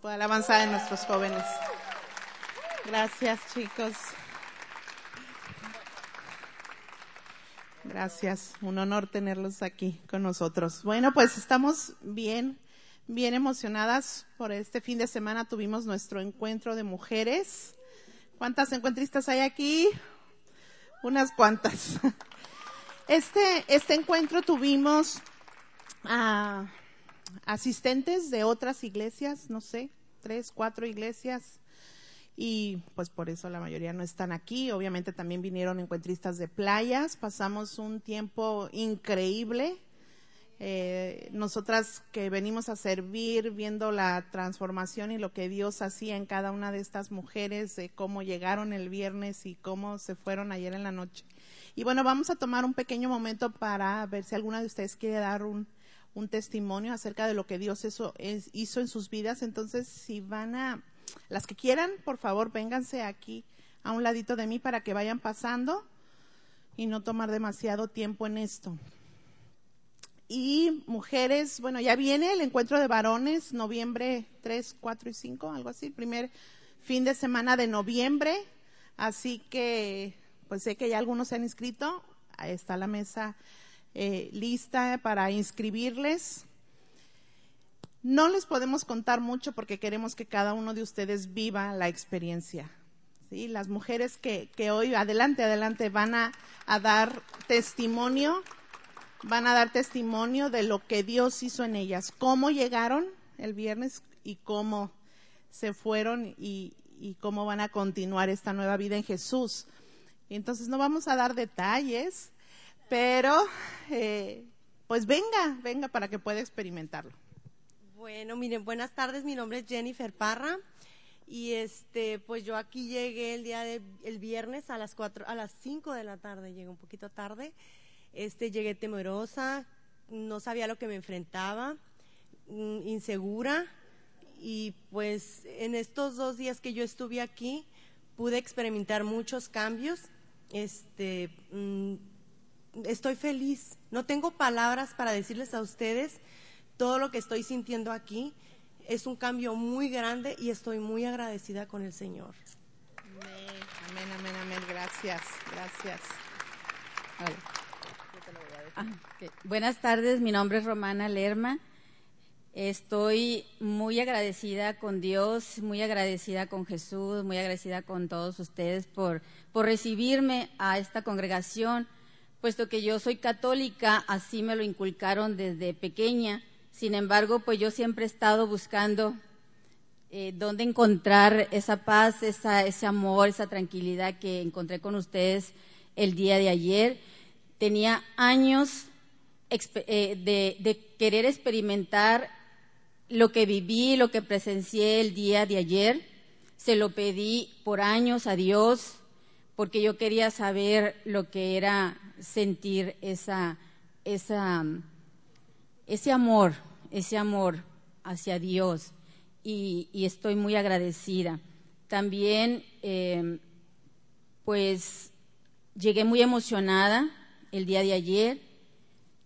grupo de alabanza de nuestros jóvenes. Gracias, chicos. Gracias, un honor tenerlos aquí con nosotros. Bueno, pues estamos bien, bien emocionadas por este fin de semana. Tuvimos nuestro encuentro de mujeres. ¿Cuántas encuentristas hay aquí? Unas cuantas. Este, este encuentro tuvimos a asistentes de otras iglesias, no sé, tres, cuatro iglesias y pues por eso la mayoría no están aquí. Obviamente también vinieron encuentristas de playas, pasamos un tiempo increíble. Eh, nosotras que venimos a servir, viendo la transformación y lo que Dios hacía en cada una de estas mujeres, de cómo llegaron el viernes y cómo se fueron ayer en la noche. Y bueno, vamos a tomar un pequeño momento para ver si alguna de ustedes quiere dar un, un testimonio acerca de lo que Dios hizo, en sus vidas. Entonces, si van a las que quieran, por favor, vénganse aquí a un ladito de mí para que vayan pasando y no tomar demasiado tiempo en esto. Y mujeres, bueno, ya viene el encuentro de varones, noviembre 3, 4 y 5, algo así, primer fin de semana de noviembre. Así que, pues sé que ya algunos se han inscrito. Ahí está la mesa eh, lista para inscribirles. No les podemos contar mucho porque queremos que cada uno de ustedes viva la experiencia. ¿sí? Las mujeres que, hoy, adelante, adelante, van a, dar testimonio, van a dar testimonio de lo que Dios hizo en ellas, cómo llegaron el viernes y cómo se fueron y cómo van a continuar esta nueva vida en Jesús. Entonces no vamos a dar detalles, pero eh, pues venga, venga para que pueda experimentarlo. Bueno, miren, buenas tardes, mi nombre es Jennifer Parra y este, pues yo aquí llegué el día de, el viernes a las cuatro, a las cinco de la tarde, llegué un poquito tarde, este, llegué temerosa, no sabía lo que me enfrentaba, mm, insegura y pues en estos dos días que yo estuve aquí pude experimentar muchos cambios, este, mm, estoy feliz, no tengo palabras para decirles a ustedes todo lo que estoy sintiendo aquí es un cambio muy grande y estoy muy agradecida con el Señor. Amén, amén, amén, Gracias, gracias. Ah, Buenas tardes, mi nombre es Romana Lerma. Estoy muy agradecida con Dios, muy agradecida con Jesús, muy agradecida con todos ustedes por, por recibirme a esta congregación, puesto que yo soy católica, así me lo inculcaron desde pequeña sin embargo, pues yo siempre he estado buscando eh, dónde encontrar esa paz, esa, ese amor, esa tranquilidad que encontré con ustedes el día de ayer. Tenía años eh, de, de querer experimentar lo que viví, lo que presencié el día de ayer. Se lo pedí por años a Dios porque yo quería saber lo que era sentir esa, ese amor, ese amor hacia Dios. Y, estoy muy agradecida. También, eh, pues, llegué muy emocionada el día de ayer,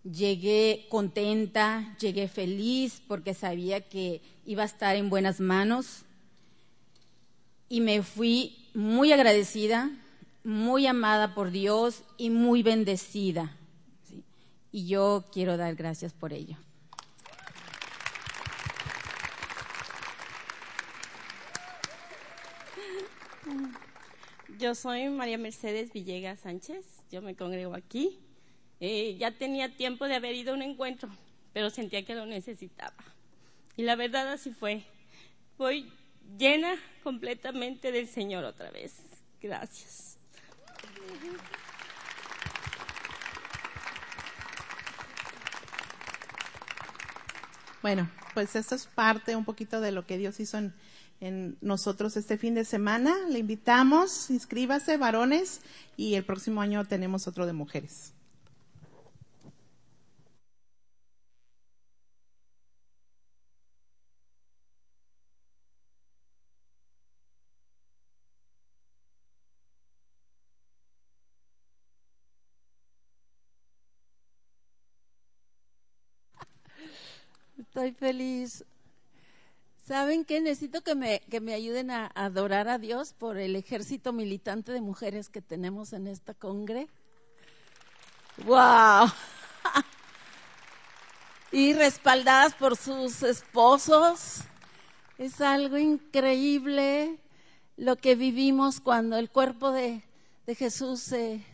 llegué contenta, llegué feliz porque sabía que iba a estar en buenas manos. Y me fui muy agradecida, muy amada por Dios y muy bendecida. Y yo quiero dar gracias por ello. Yo soy María Mercedes Villegas Sánchez, yo me congrego aquí. Eh, ya tenía tiempo de haber ido a un encuentro, pero sentía que lo necesitaba. Y la verdad así fue. Voy llena completamente del Señor otra vez. Gracias. Bueno, pues esto es parte un poquito de lo que Dios hizo en, en nosotros este fin de semana. Le invitamos, inscríbase, varones, y el próximo año tenemos otro de mujeres. Feliz ¿Saben qué? Necesito que me, que me ayuden a adorar a Dios por el ejército militante de mujeres que tenemos en esta congre. ¡Wow! y respaldadas por sus esposos. Es algo increíble lo que vivimos cuando el cuerpo de, de Jesús se,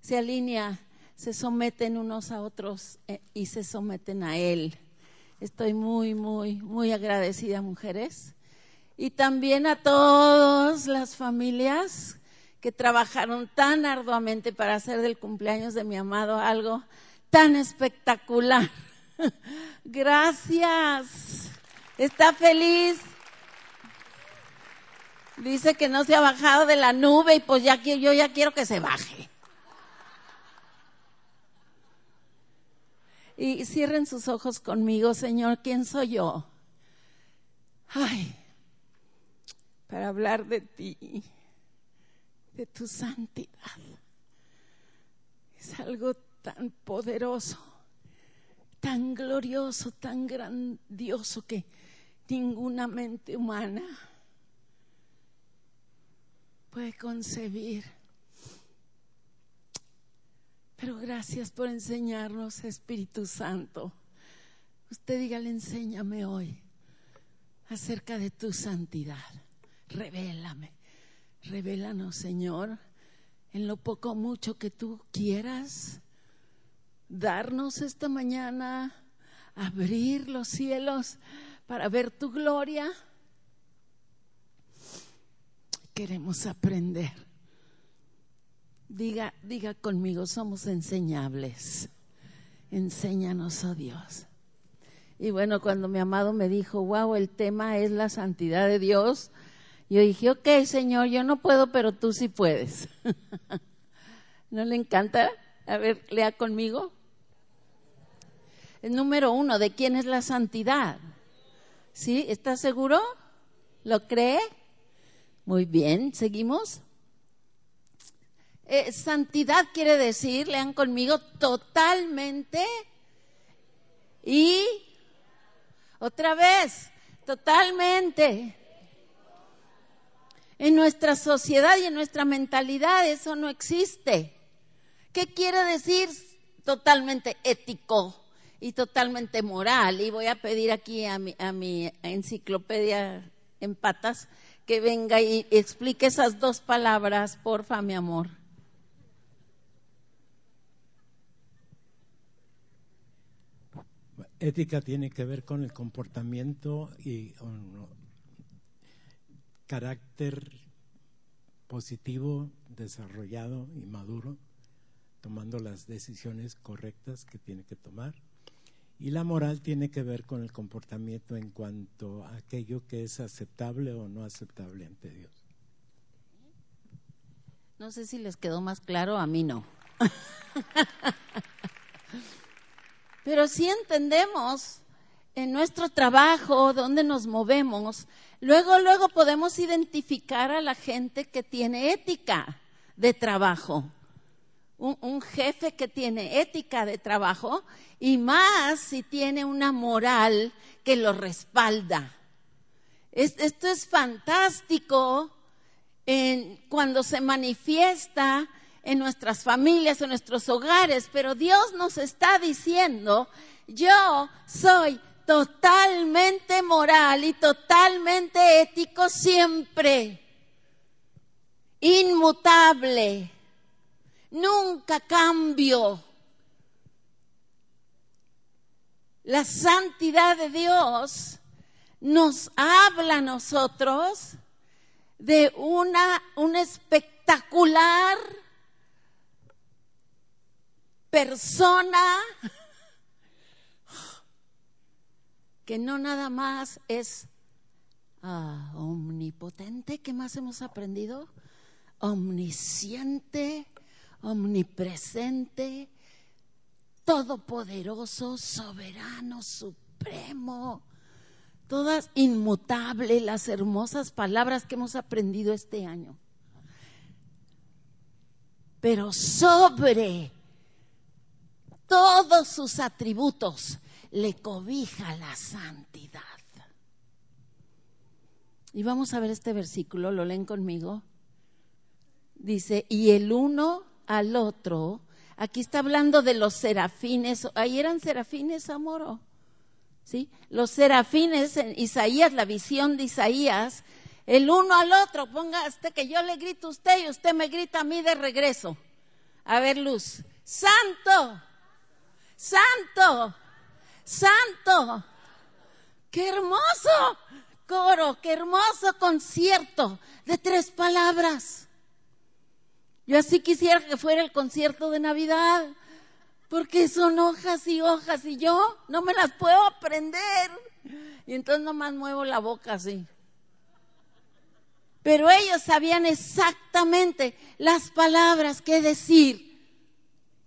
se alinea, se someten unos a otros eh, y se someten a Él. Estoy muy, muy, muy agradecida, mujeres. Y también a todas las familias que trabajaron tan arduamente para hacer del cumpleaños de mi amado algo tan espectacular. Gracias. ¿Está feliz? Dice que no se ha bajado de la nube y pues ya yo ya quiero que se baje. Y cierren sus ojos conmigo, Señor, ¿quién soy yo? Ay, para hablar de ti, de tu santidad. Es algo tan poderoso, tan glorioso, tan grandioso que ninguna mente humana puede concebir. Pero gracias por enseñarnos, Espíritu Santo. Usted dígale, enséñame hoy acerca de tu santidad. Revélame, revélanos, Señor, en lo poco o mucho que tú quieras darnos esta mañana, abrir los cielos para ver tu gloria. Queremos aprender Diga, diga conmigo, somos enseñables. Enséñanos, oh Dios. Y bueno, cuando mi amado me dijo, wow, el tema es la santidad de Dios, yo dije, ok, Señor, yo no puedo, pero tú sí puedes. ¿No le encanta? A ver, lea conmigo. El número uno, ¿de quién es la santidad? ¿Sí? ¿Está seguro? ¿Lo cree? Muy bien, seguimos. Eh, santidad quiere decir, lean conmigo, totalmente y otra vez, totalmente. En nuestra sociedad y en nuestra mentalidad eso no existe. ¿Qué quiere decir totalmente ético y totalmente moral? Y voy a pedir aquí a mi, a mi enciclopedia en patas que venga y explique esas dos palabras, porfa, mi amor. Ética tiene que ver con el comportamiento y un carácter positivo, desarrollado y maduro, tomando las decisiones correctas que tiene que tomar. Y la moral tiene que ver con el comportamiento en cuanto a aquello que es aceptable o no aceptable ante Dios. No sé si les quedó más claro, a mí no. Pero sí entendemos en nuestro trabajo, donde nos movemos, luego, luego podemos identificar a la gente que tiene ética de trabajo. Un, jefe que tiene ética de trabajo y más si tiene una moral que lo respalda. esto es fantástico en, cuando se manifiesta en nuestras familias, en nuestros hogares, pero Dios nos está diciendo, yo soy totalmente moral y totalmente ético siempre, inmutable, nunca cambio. La santidad de Dios nos habla a nosotros de una, un espectacular persona que no nada más es ah, omnipotente, ¿qué más hemos aprendido? Omnisciente, omnipresente, todopoderoso, soberano, supremo, todas inmutables, las hermosas palabras que hemos aprendido este año. Pero sobre todos sus atributos, le cobija la santidad. Y vamos a ver este versículo, lo leen conmigo. Dice, y el uno al otro, aquí está hablando de los serafines, ahí eran serafines, amoro. ¿Sí? Los serafines en Isaías, la visión de Isaías, el uno al otro, ponga hasta que yo le grito a usted y usted me grita a mí de regreso. A ver, Luz. Santo, santo, santo. Qué hermoso coro, qué hermoso concierto de tres palabras. Yo así quisiera que fuera el concierto de Navidad, porque son hojas y hojas y yo no me las puedo aprender. Y entonces nomás muevo la boca así. Pero ellos sabían exactamente las palabras que decir.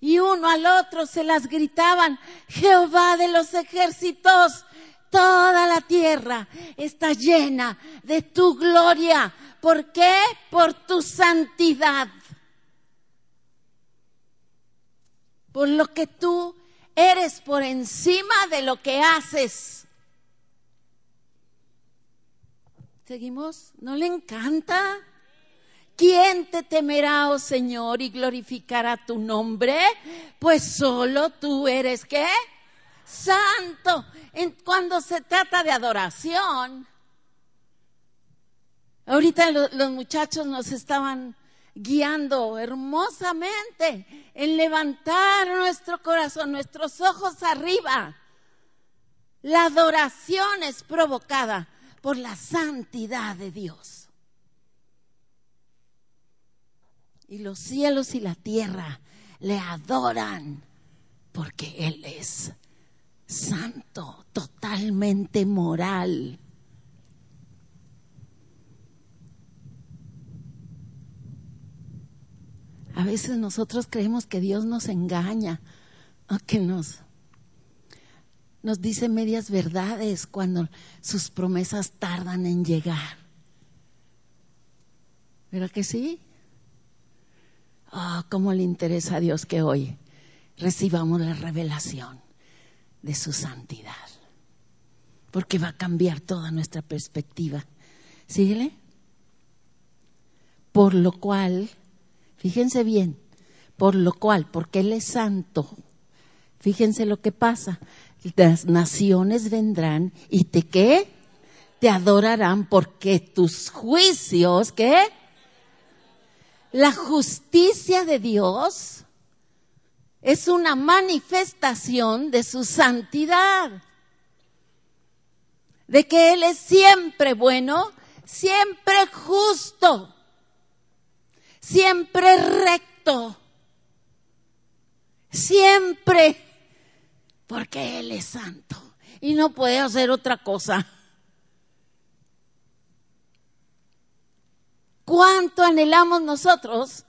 Y uno al otro se las gritaban, Jehová de los ejércitos, toda la tierra está llena de tu gloria. ¿Por qué? Por tu santidad. Por lo que tú eres por encima de lo que haces. ¿Seguimos? ¿No le encanta? ¿Quién te temerá, oh Señor, y glorificará tu nombre? Pues solo tú eres qué? Santo. Cuando se trata de adoración, ahorita los muchachos nos estaban guiando hermosamente en levantar nuestro corazón, nuestros ojos arriba. La adoración es provocada por la santidad de Dios. Y los cielos y la tierra le adoran porque Él es santo, totalmente moral. A veces nosotros creemos que Dios nos engaña o que nos, nos dice medias verdades cuando sus promesas tardan en llegar. ¿Verdad que sí? Oh, cómo le interesa a Dios que hoy recibamos la revelación de su santidad. Porque va a cambiar toda nuestra perspectiva. ¿Síguele? Por lo cual, fíjense bien, por lo cual, porque Él es santo, fíjense lo que pasa. Las naciones vendrán y te qué? Te adorarán porque tus juicios, ¿qué? La justicia de Dios es una manifestación de su santidad. De que Él es siempre bueno, siempre justo, siempre recto, siempre, porque Él es santo y no puede hacer otra cosa. ¿Cuánto anhelamos nosotros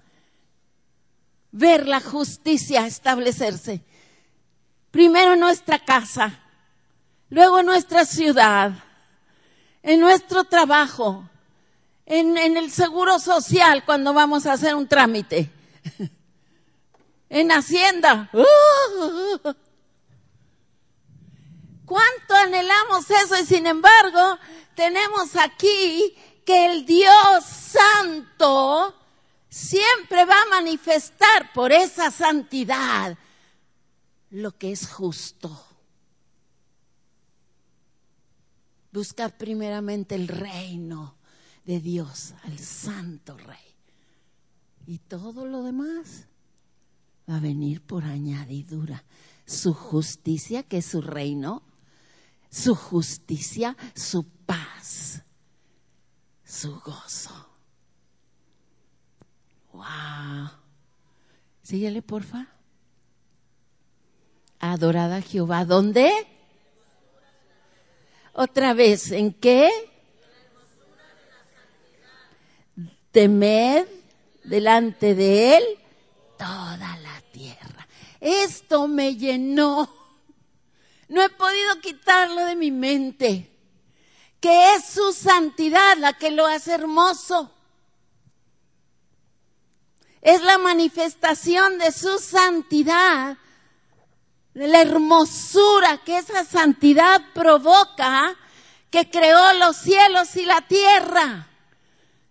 ver la justicia establecerse. Primero en nuestra casa, luego en nuestra ciudad, en nuestro trabajo, en, el seguro social cuando vamos a hacer un trámite, en Hacienda. ¿Cuánto anhelamos eso? Y sin embargo, tenemos aquí que el Dios Santo siempre va a manifestar por esa santidad lo que es justo. Buscar primeramente el reino de Dios, al santo rey. Y todo lo demás va a venir por añadidura. Su justicia, que es su reino, su justicia, su paz, su gozo. Wow. Síguele, porfa. Adorada Jehová. ¿Dónde? Otra vez, ¿en qué? Temed delante de él toda la tierra. Esto me llenó. No he podido quitarlo de mi mente. Que es su santidad la que lo hace hermoso es la manifestación de su santidad, de la hermosura que esa santidad provoca, que creó los cielos y la tierra,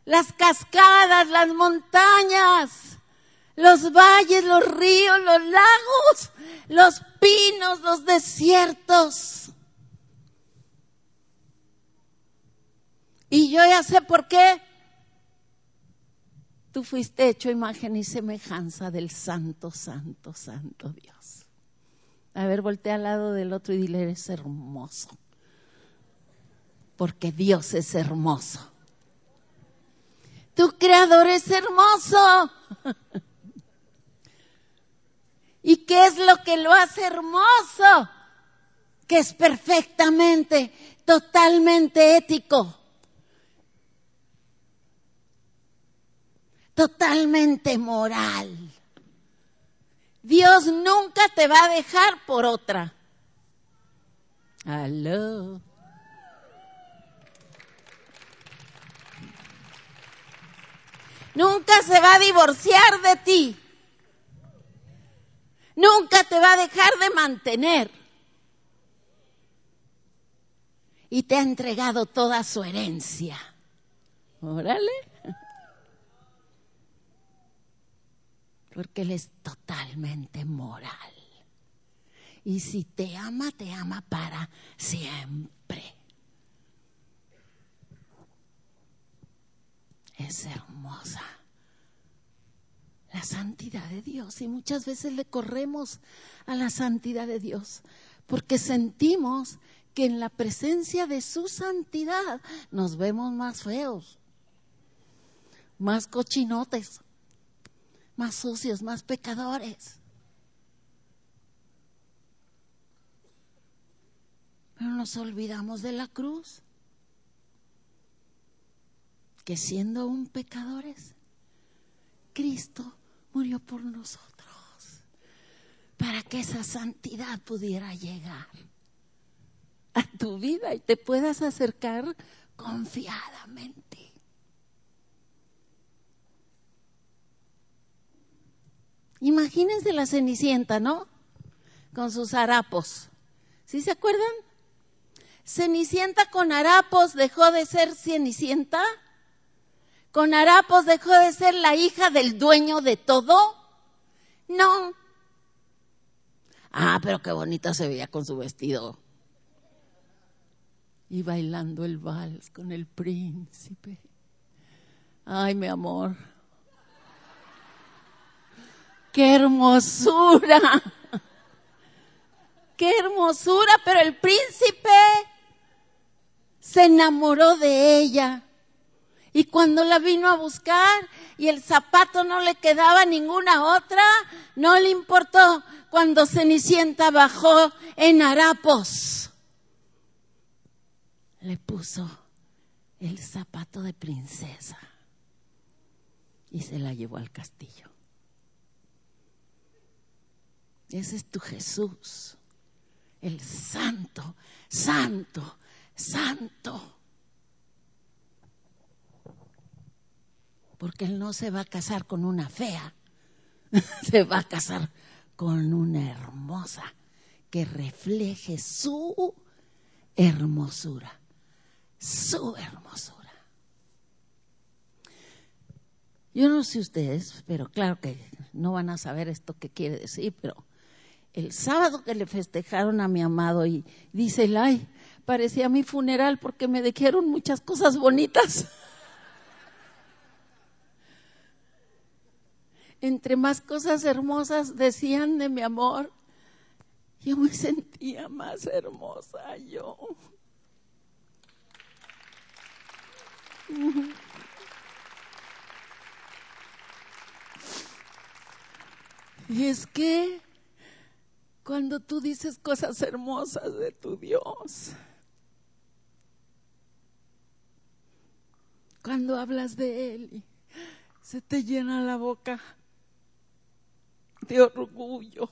las cascadas, las montañas, los valles, los ríos, los lagos, los pinos, los desiertos. Y yo ya sé por qué. Tú fuiste hecho imagen y semejanza del santo, santo, santo Dios. A ver, voltea al lado del otro y dile, eres hermoso. Porque Dios es hermoso. Tu creador es hermoso. ¿Y qué es lo que lo hace hermoso? Que es perfectamente, totalmente ético. Totalmente moral. Dios nunca te va a dejar por otra. Aló. Nunca se va a divorciar de ti. Nunca te va a dejar de mantener. Y te ha entregado toda su herencia. Órale. Porque Él es totalmente moral. Y si te ama, te ama para siempre. Es hermosa la santidad de Dios y muchas veces le corremos a la santidad de Dios porque sentimos que en la presencia de su santidad nos vemos más feos, más cochinotes, más sucios, más pecadores. Pero nos olvidamos de la cruz, que siendo un pecadores, Cristo murió por nosotros para que esa santidad pudiera llegar a tu vida y te puedas acercar confiadamente. Imagínense la Cenicienta, ¿no? Con sus harapos. ¿Sí se acuerdan? Cenicienta con harapos dejó de ser Cenicienta con harapos dejó de ser la hija del dueño de todo? No. Ah, pero qué bonita se veía con su vestido. Y bailando el vals con el príncipe. Ay, mi amor. Qué hermosura. Qué hermosura, pero el príncipe se enamoró de ella. Y cuando la vino a buscar y el zapato no le quedaba ninguna otra, no le importó cuando Cenicienta bajó en harapos. Le puso el zapato de princesa y se la llevó al castillo. Ese es tu Jesús, el santo, santo, santo. porque él no se va a casar con una fea, se va a casar con una hermosa que refleje su hermosura, su hermosura. Yo no sé ustedes, pero claro que no van a saber esto que quiere decir, pero el sábado que le festejaron a mi amado y dice, ay, parecía mi funeral porque me dijeron muchas cosas bonitas. entre más cosas hermosas decían de mi amor, yo me sentía más hermosa yo. Y es que cuando tú dices cosas hermosas de tu Dios, cuando hablas de Él, se te llena la boca de orgullo.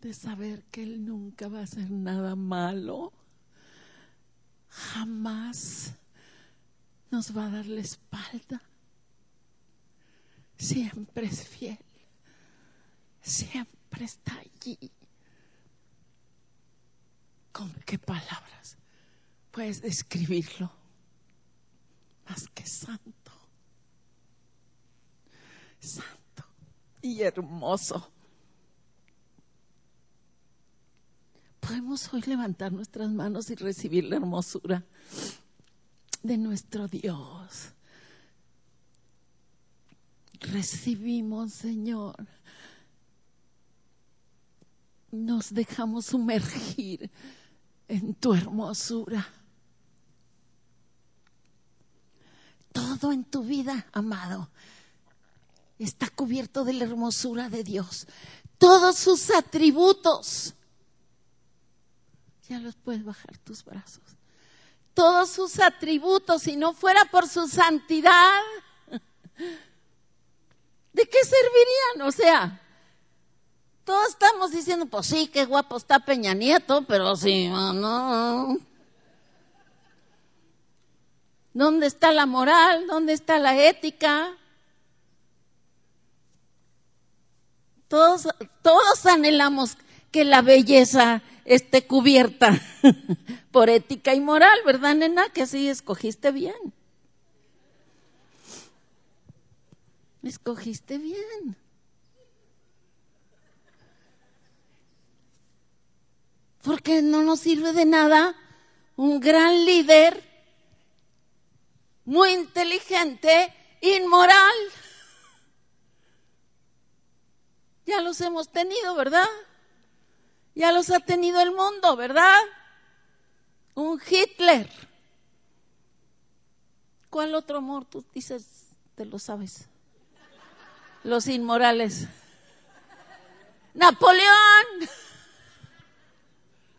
De saber que Él nunca va a hacer nada malo. Jamás nos va a dar la espalda. Siempre es fiel. Siempre está allí ¿Con qué palabras puedes describirlo? Más que santo. Santo y hermoso. Podemos hoy levantar nuestras manos y recibir la hermosura de nuestro Dios. Recibimos, Señor. Nos dejamos sumergir en tu hermosura. Todo en tu vida, amado, está cubierto de la hermosura de Dios. Todos sus atributos. Ya los puedes bajar tus brazos. Todos sus atributos, si no fuera por su santidad, ¿de qué servirían? O sea, todos estamos diciendo, pues sí, qué guapo está Peña Nieto, pero sí, no. ¿Dónde está la moral? ¿Dónde está la ética? Todos, todos anhelamos que la belleza esté cubierta por ética y moral, ¿verdad, nena? Que sí, escogiste bien. Escogiste bien. Porque no nos sirve de nada un gran líder, muy inteligente, inmoral. Ya los hemos tenido, ¿verdad? Ya los ha tenido el mundo, ¿verdad? Un Hitler. ¿Cuál otro amor tú dices, te lo sabes? Los inmorales. Napoleón.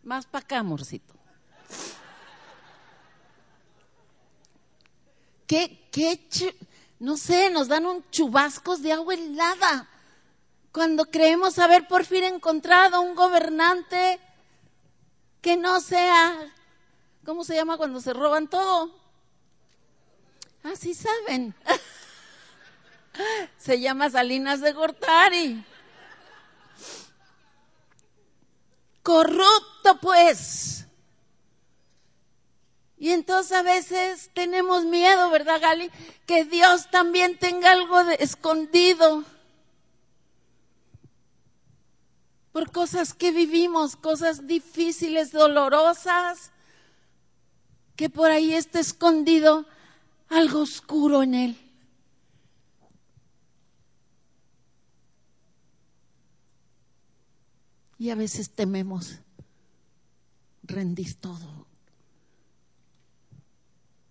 Más para acá, amorcito. ¿Qué, qué, no sé, nos dan un chubascos de agua helada cuando creemos haber por fin encontrado un gobernante que no sea, ¿cómo se llama cuando se roban todo? Así saben. se llama Salinas de Gortari. Corrupto, pues. Y entonces a veces tenemos miedo, ¿verdad, Gali? Que Dios también tenga algo escondido por cosas que vivimos, cosas difíciles, dolorosas, que por ahí está escondido algo oscuro en él. Y a veces tememos rendir todo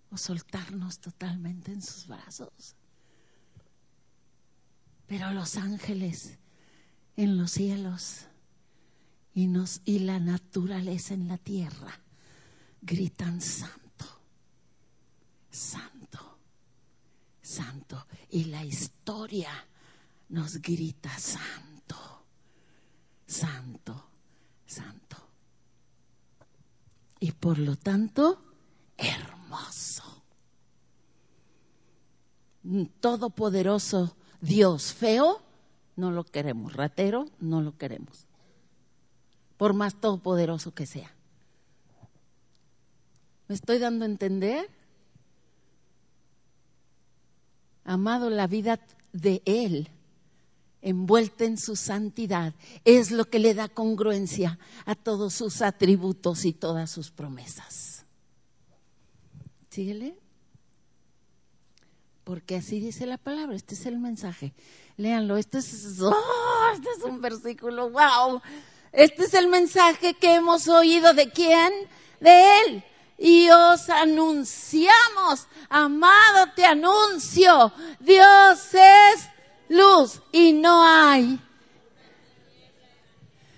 o soltarnos totalmente en sus brazos. Pero los ángeles en los cielos y, nos, y la naturaleza en la tierra gritan santo, santo, santo. Y la historia nos grita santo, santo, santo. Y por lo tanto, hermoso. Todopoderoso Dios feo, no lo queremos. Ratero, no lo queremos por más todopoderoso que sea. ¿Me estoy dando a entender? Amado, la vida de Él, envuelta en su santidad, es lo que le da congruencia a todos sus atributos y todas sus promesas. Síguele. Porque así dice la palabra, este es el mensaje. Léanlo, este es, oh, este es un versículo, wow este es el mensaje que hemos oído de quién? De Él. Y os anunciamos, amado, te anuncio, Dios es luz y no hay.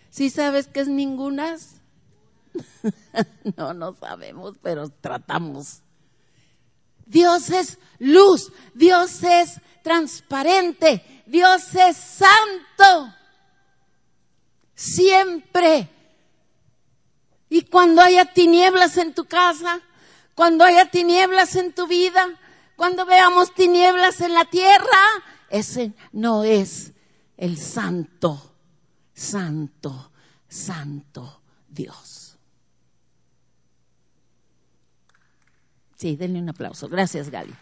¿Sí sabes que es ningunas? no, no sabemos, pero tratamos. Dios es luz, Dios es transparente, Dios es santo siempre. Y cuando haya tinieblas en tu casa, cuando haya tinieblas en tu vida, cuando veamos tinieblas en la tierra, ese no es el santo, santo, santo Dios. Sí, denle un aplauso. Gracias, Gaby.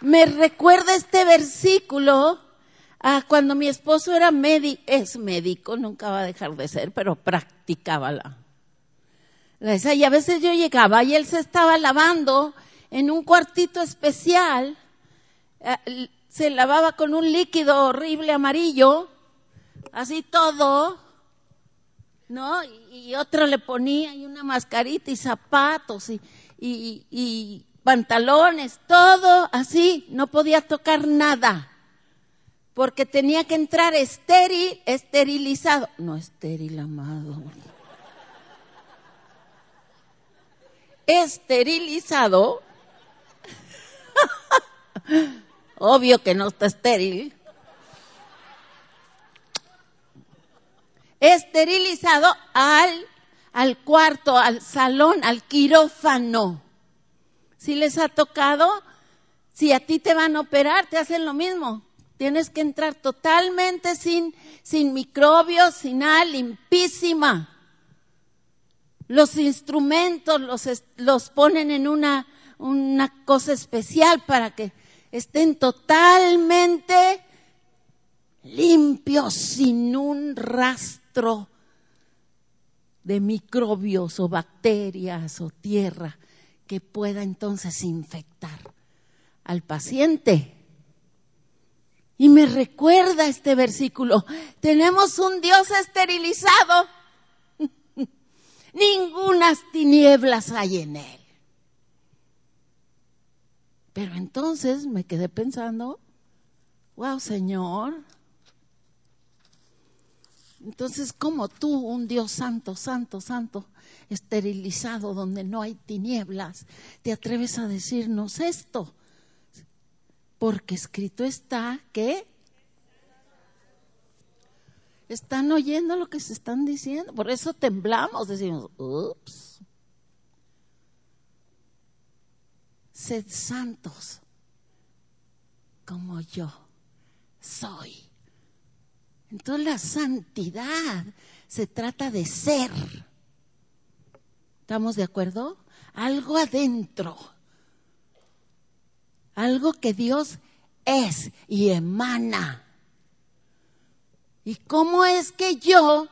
Me recuerda este versículo a cuando mi esposo era médico, es médico, nunca va a dejar de ser, pero practicaba la. Y a veces yo llegaba y él se estaba lavando en un cuartito especial, eh, se lavaba con un líquido horrible amarillo, así todo, ¿no? Y, otro le ponía y una mascarita y zapatos y, y, y pantalones, todo así, no podía tocar nada, porque tenía que entrar estéril, esterilizado, no estéril, amado, esterilizado, obvio que no está estéril, esterilizado al, al cuarto, al salón, al quirófano. Si les ha tocado, si a ti te van a operar, te hacen lo mismo. Tienes que entrar totalmente sin, sin microbios, sin nada, limpísima. Los instrumentos los, los ponen en una, una cosa especial para que estén totalmente limpios, sin un rastro de microbios o bacterias o tierra que pueda entonces infectar al paciente. Y me recuerda este versículo, tenemos un Dios esterilizado, ningunas tinieblas hay en él. Pero entonces me quedé pensando, wow Señor, entonces como tú, un Dios santo, santo, santo, esterilizado, donde no hay tinieblas, te atreves a decirnos esto. Porque escrito está que están oyendo lo que se están diciendo. Por eso temblamos, decimos, ups. Sed santos como yo soy. Entonces la santidad se trata de ser. ¿Estamos de acuerdo? Algo adentro. Algo que Dios es y emana. ¿Y cómo es que yo,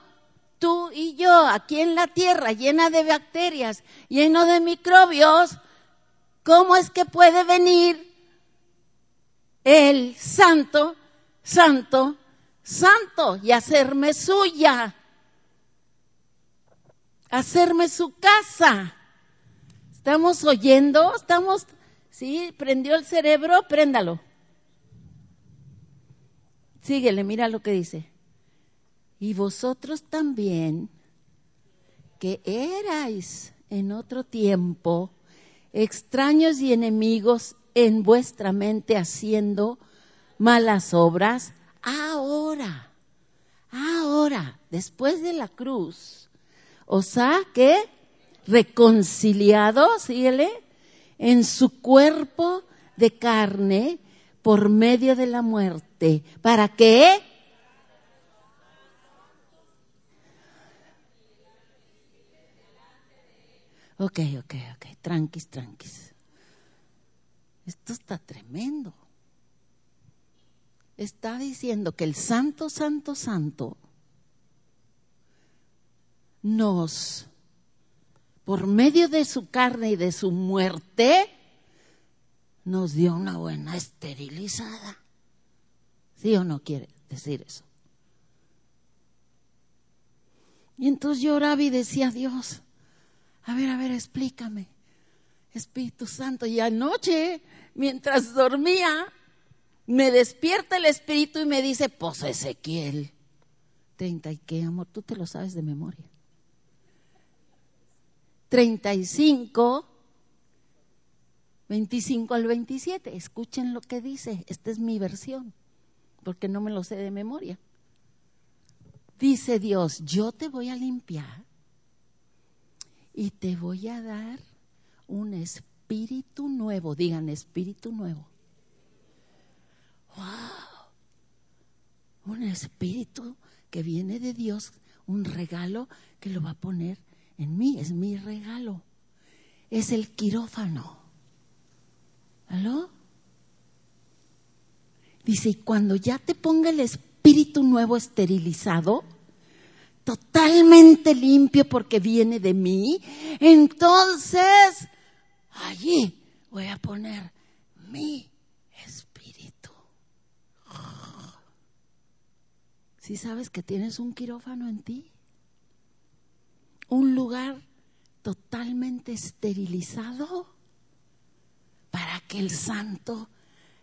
tú y yo, aquí en la tierra, llena de bacterias, lleno de microbios, cómo es que puede venir el santo, santo, santo y hacerme suya? hacerme su casa. ¿Estamos oyendo? ¿Estamos? ¿Sí? ¿Prendió el cerebro? Préndalo. Síguele, mira lo que dice. Y vosotros también, que erais en otro tiempo extraños y enemigos en vuestra mente haciendo malas obras, ahora, ahora, después de la cruz, o sea que reconciliado, síguele, en su cuerpo de carne por medio de la muerte. ¿Para qué? Ok, ok, ok, tranquis, tranquis. Esto está tremendo. Está diciendo que el santo, santo, santo nos, por medio de su carne y de su muerte, nos dio una buena esterilizada. ¿Sí o no quiere decir eso? Y entonces yo oraba y decía, Dios, a ver, a ver, explícame, Espíritu Santo. Y anoche, mientras dormía, me despierta el Espíritu y me dice, pues Ezequiel, 30 y qué, amor, tú te lo sabes de memoria. 35, 25 al 27. Escuchen lo que dice. Esta es mi versión, porque no me lo sé de memoria. Dice Dios, yo te voy a limpiar y te voy a dar un espíritu nuevo. Digan, espíritu nuevo. ¡Wow! Un espíritu que viene de Dios, un regalo que lo va a poner en mí, es mi regalo. Es el quirófano. ¿Aló? Dice, y cuando ya te ponga el espíritu nuevo esterilizado, totalmente limpio porque viene de mí, entonces allí voy a poner mi espíritu. Si sabes que tienes un quirófano en ti, un lugar totalmente esterilizado para que el santo,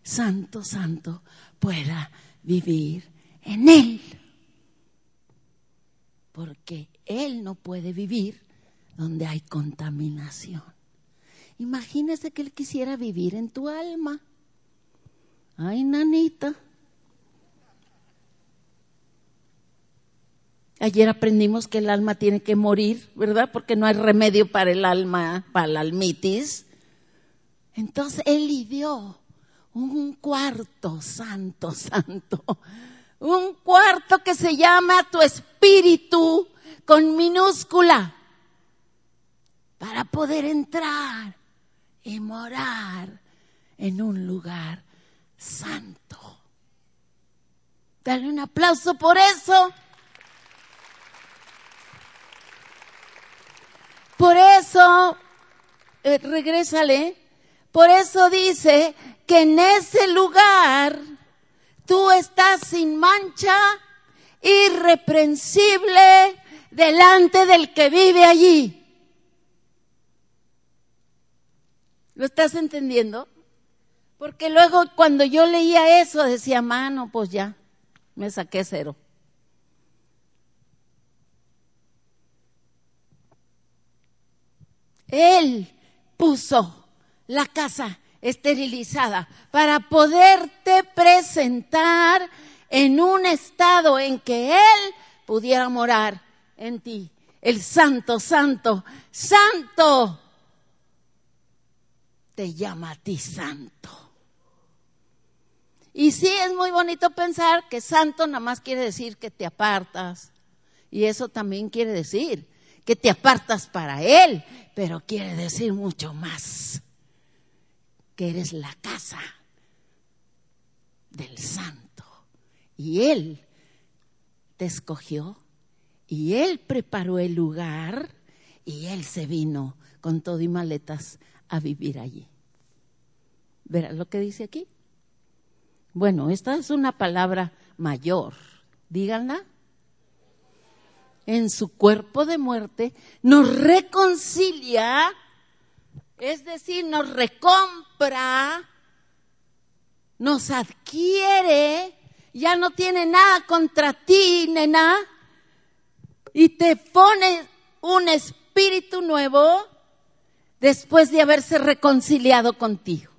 santo, santo pueda vivir en él. Porque él no puede vivir donde hay contaminación. Imagínese que él quisiera vivir en tu alma. Ay, nanita. Ayer aprendimos que el alma tiene que morir, ¿verdad? Porque no hay remedio para el alma, para la almitis. Entonces él dio un cuarto, santo, santo, un cuarto que se llama tu espíritu con minúscula, para poder entrar y morar en un lugar santo. Dale un aplauso por eso. Por eso, eh, regrésale, por eso dice que en ese lugar tú estás sin mancha, irreprensible, delante del que vive allí. ¿Lo estás entendiendo? Porque luego cuando yo leía eso decía, mano, pues ya, me saqué cero. Él puso la casa esterilizada para poderte presentar en un estado en que Él pudiera morar en ti. El santo, santo, santo te llama a ti santo. Y sí es muy bonito pensar que santo nada más quiere decir que te apartas. Y eso también quiere decir que te apartas para Él, pero quiere decir mucho más, que eres la casa del santo. Y Él te escogió, y Él preparó el lugar, y Él se vino con todo y maletas a vivir allí. ¿Verás lo que dice aquí? Bueno, esta es una palabra mayor. Díganla en su cuerpo de muerte, nos reconcilia, es decir, nos recompra, nos adquiere, ya no tiene nada contra ti, nena, y te pone un espíritu nuevo después de haberse reconciliado contigo.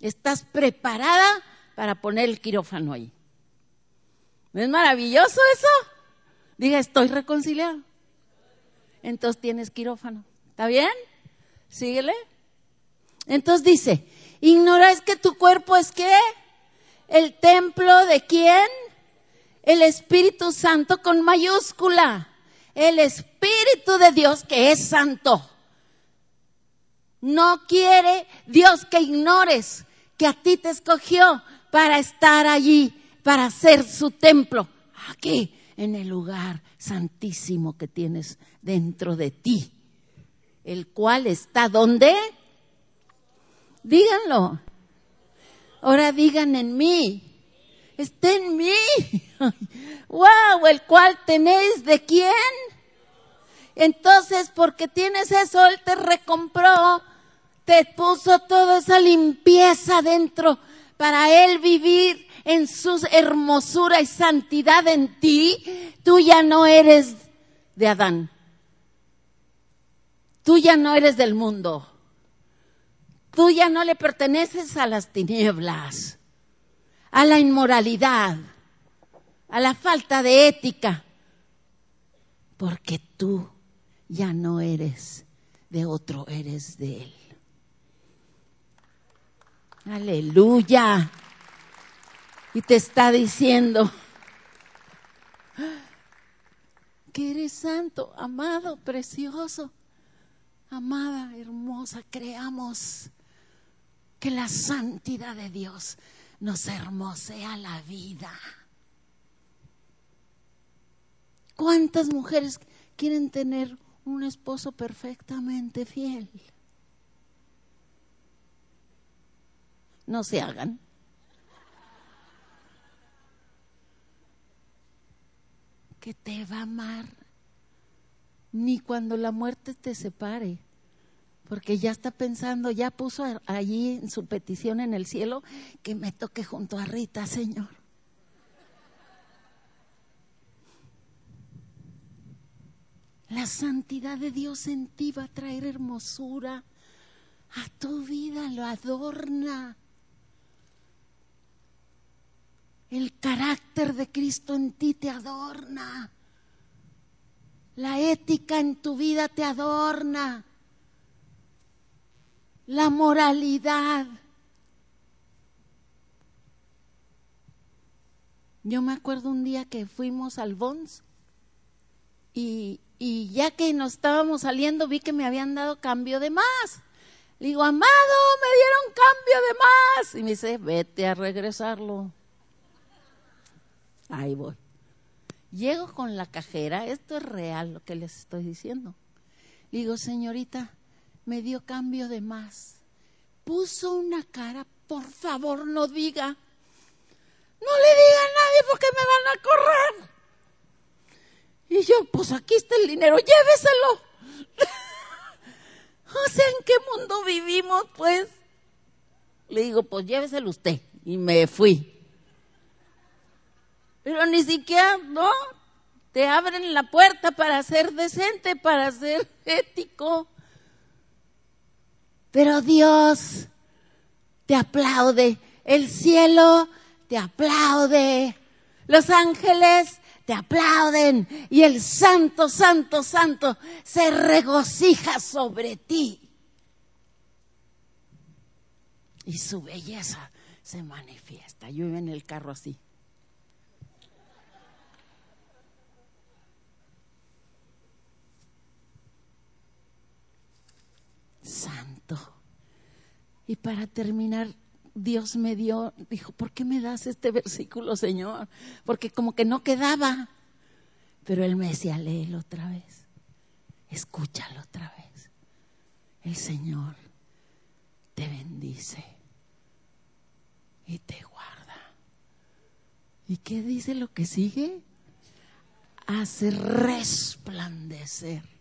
Estás preparada para poner el quirófano ahí. ¿No es maravilloso eso? Diga, estoy reconciliado. Entonces tienes quirófano. ¿Está bien? Síguele. Entonces dice, ¿ignoráis que tu cuerpo es qué? El templo de quién? El Espíritu Santo con mayúscula. El Espíritu de Dios que es santo. No quiere Dios que ignores que a ti te escogió para estar allí para hacer su templo aquí, en el lugar santísimo que tienes dentro de ti, el cual está donde? Díganlo. Ahora digan en mí. Está en mí. wow, el cual tenéis de quién? Entonces, porque tienes eso, Él te recompró, te puso toda esa limpieza dentro para Él vivir en su hermosura y santidad en ti, tú ya no eres de Adán. Tú ya no eres del mundo. Tú ya no le perteneces a las tinieblas, a la inmoralidad, a la falta de ética, porque tú ya no eres de otro, eres de Él. Aleluya y te está diciendo porque eres santo, amado, precioso. Amada, hermosa, creamos que la santidad de Dios nos hermosea la vida. ¿Cuántas mujeres quieren tener un esposo perfectamente fiel? No se hagan. Que te va a amar ni cuando la muerte te separe porque ya está pensando, ya puso allí en su petición en el cielo que me toque junto a Rita, Señor. La santidad de Dios en ti va a traer hermosura a tu vida, lo adorna. El carácter de Cristo en ti te adorna. La ética en tu vida te adorna la moralidad. Yo me acuerdo un día que fuimos al Bons y, y, ya que nos estábamos saliendo vi que me habían dado cambio de más. Le digo, amado, me dieron cambio de más. Y me dice, vete a regresarlo. Ahí voy. Llego con la cajera, esto es real lo que les estoy diciendo. Le digo, señorita, me dio cambio de más. Puso una cara, por favor no diga, no le diga a nadie porque me van a correr. Y yo, pues aquí está el dinero, lléveselo. o sea, ¿en qué mundo vivimos, pues? Le digo, pues lléveselo usted. Y me fui. Pero ni siquiera, ¿no? Te abren la puerta para ser decente, para ser ético. Pero Dios te aplaude, el cielo te aplaude, los ángeles te aplauden y el santo, santo, santo se regocija sobre ti. Y su belleza se manifiesta. Yo iba en el carro así. Santo. Y para terminar, Dios me dio, dijo, ¿por qué me das este versículo, Señor? Porque como que no quedaba. Pero Él me decía, léelo otra vez, escúchalo otra vez. El Señor te bendice y te guarda. ¿Y qué dice lo que sigue? Hace resplandecer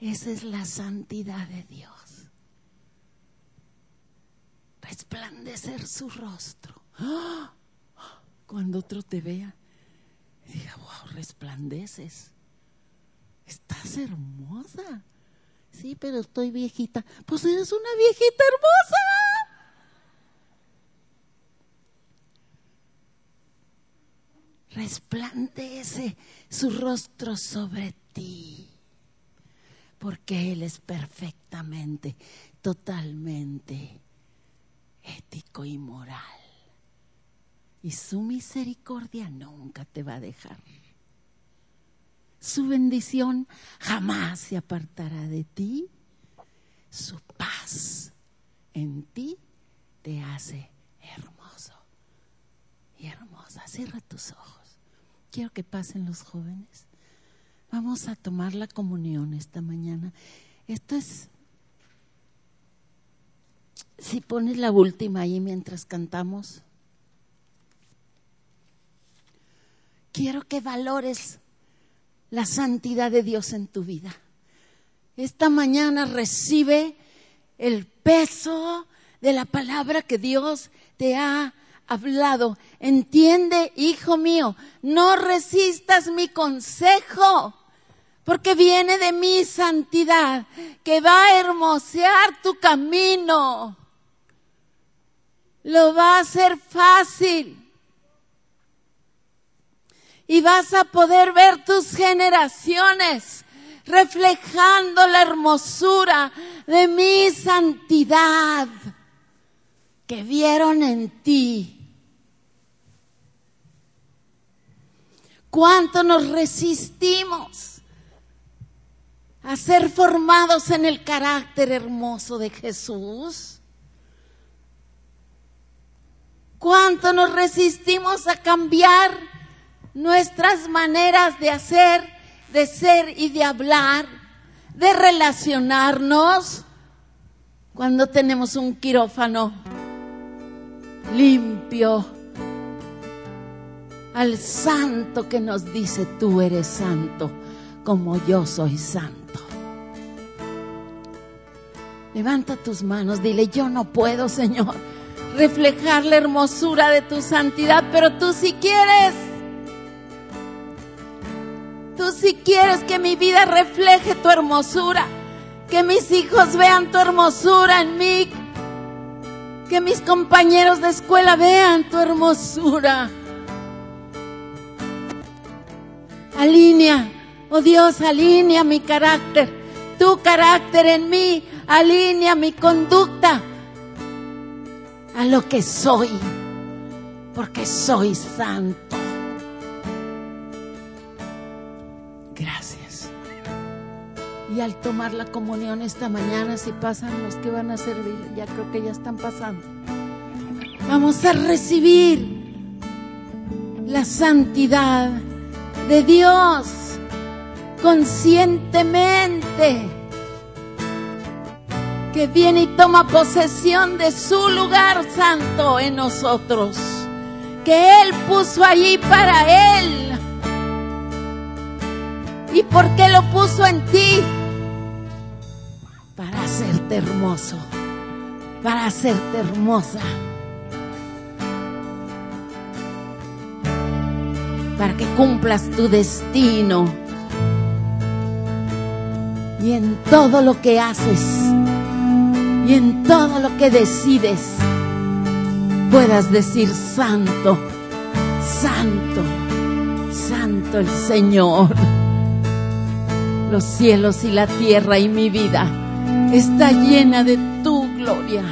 esa es la santidad de Dios. Resplandecer su rostro. Cuando otro te vea, diga, wow, resplandeces. Estás hermosa. Sí, pero estoy viejita. Pues eres una viejita hermosa. resplandece su rostro sobre ti porque Él es perfectamente, totalmente ético y moral. Y su misericordia nunca te va a dejar. Su bendición jamás se apartará de ti. Su paz en ti te hace hermoso y hermosa. Cierra tus ojos. Quiero que pasen los jóvenes. Vamos a tomar la comunión esta mañana. Esto es, si pones la última ahí mientras cantamos, quiero que valores la santidad de Dios en tu vida. Esta mañana recibe el peso de la palabra que Dios te ha hablado. Entiende, hijo mío, no resistas mi consejo, porque viene de mi santidad, que va a hermosear tu camino. Lo va a hacer fácil. Y vas a poder ver tus generaciones reflejando la hermosura de mi santidad que vieron en ti ¿Cuánto nos resistimos a ser formados en el carácter hermoso de Jesús? ¿Cuánto nos resistimos a cambiar nuestras maneras de hacer, de ser y de hablar, de relacionarnos cuando tenemos un quirófano limpio al santo que nos dice tú eres santo como yo soy santo? Levanta tus manos, dile yo no puedo, Señor reflejar la hermosura de tu santidad, pero tú si quieres. Tú si quieres que mi vida refleje tu hermosura, que mis hijos vean tu hermosura en mí, que mis compañeros de escuela vean tu hermosura. Alinea, oh Dios, alinea mi carácter, tu carácter en mí, alinea mi conducta a lo que soy, porque soy santo. Gracias. Y al tomar la comunión esta mañana, si pasan los que van a servir, ya creo que ya están pasando, vamos a recibir la santidad de Dios conscientemente que viene y toma posesión de su lugar santo en nosotros, que Él puso allí para Él. ¿Y por qué lo puso en ti? Para hacerte hermoso, para hacerte hermosa. Para que cumplas tu destino. Y en todo lo que haces, y en todo lo que decides puedas decir santo, santo, santo el Señor. Los cielos y la tierra y mi vida está llena de tu gloria.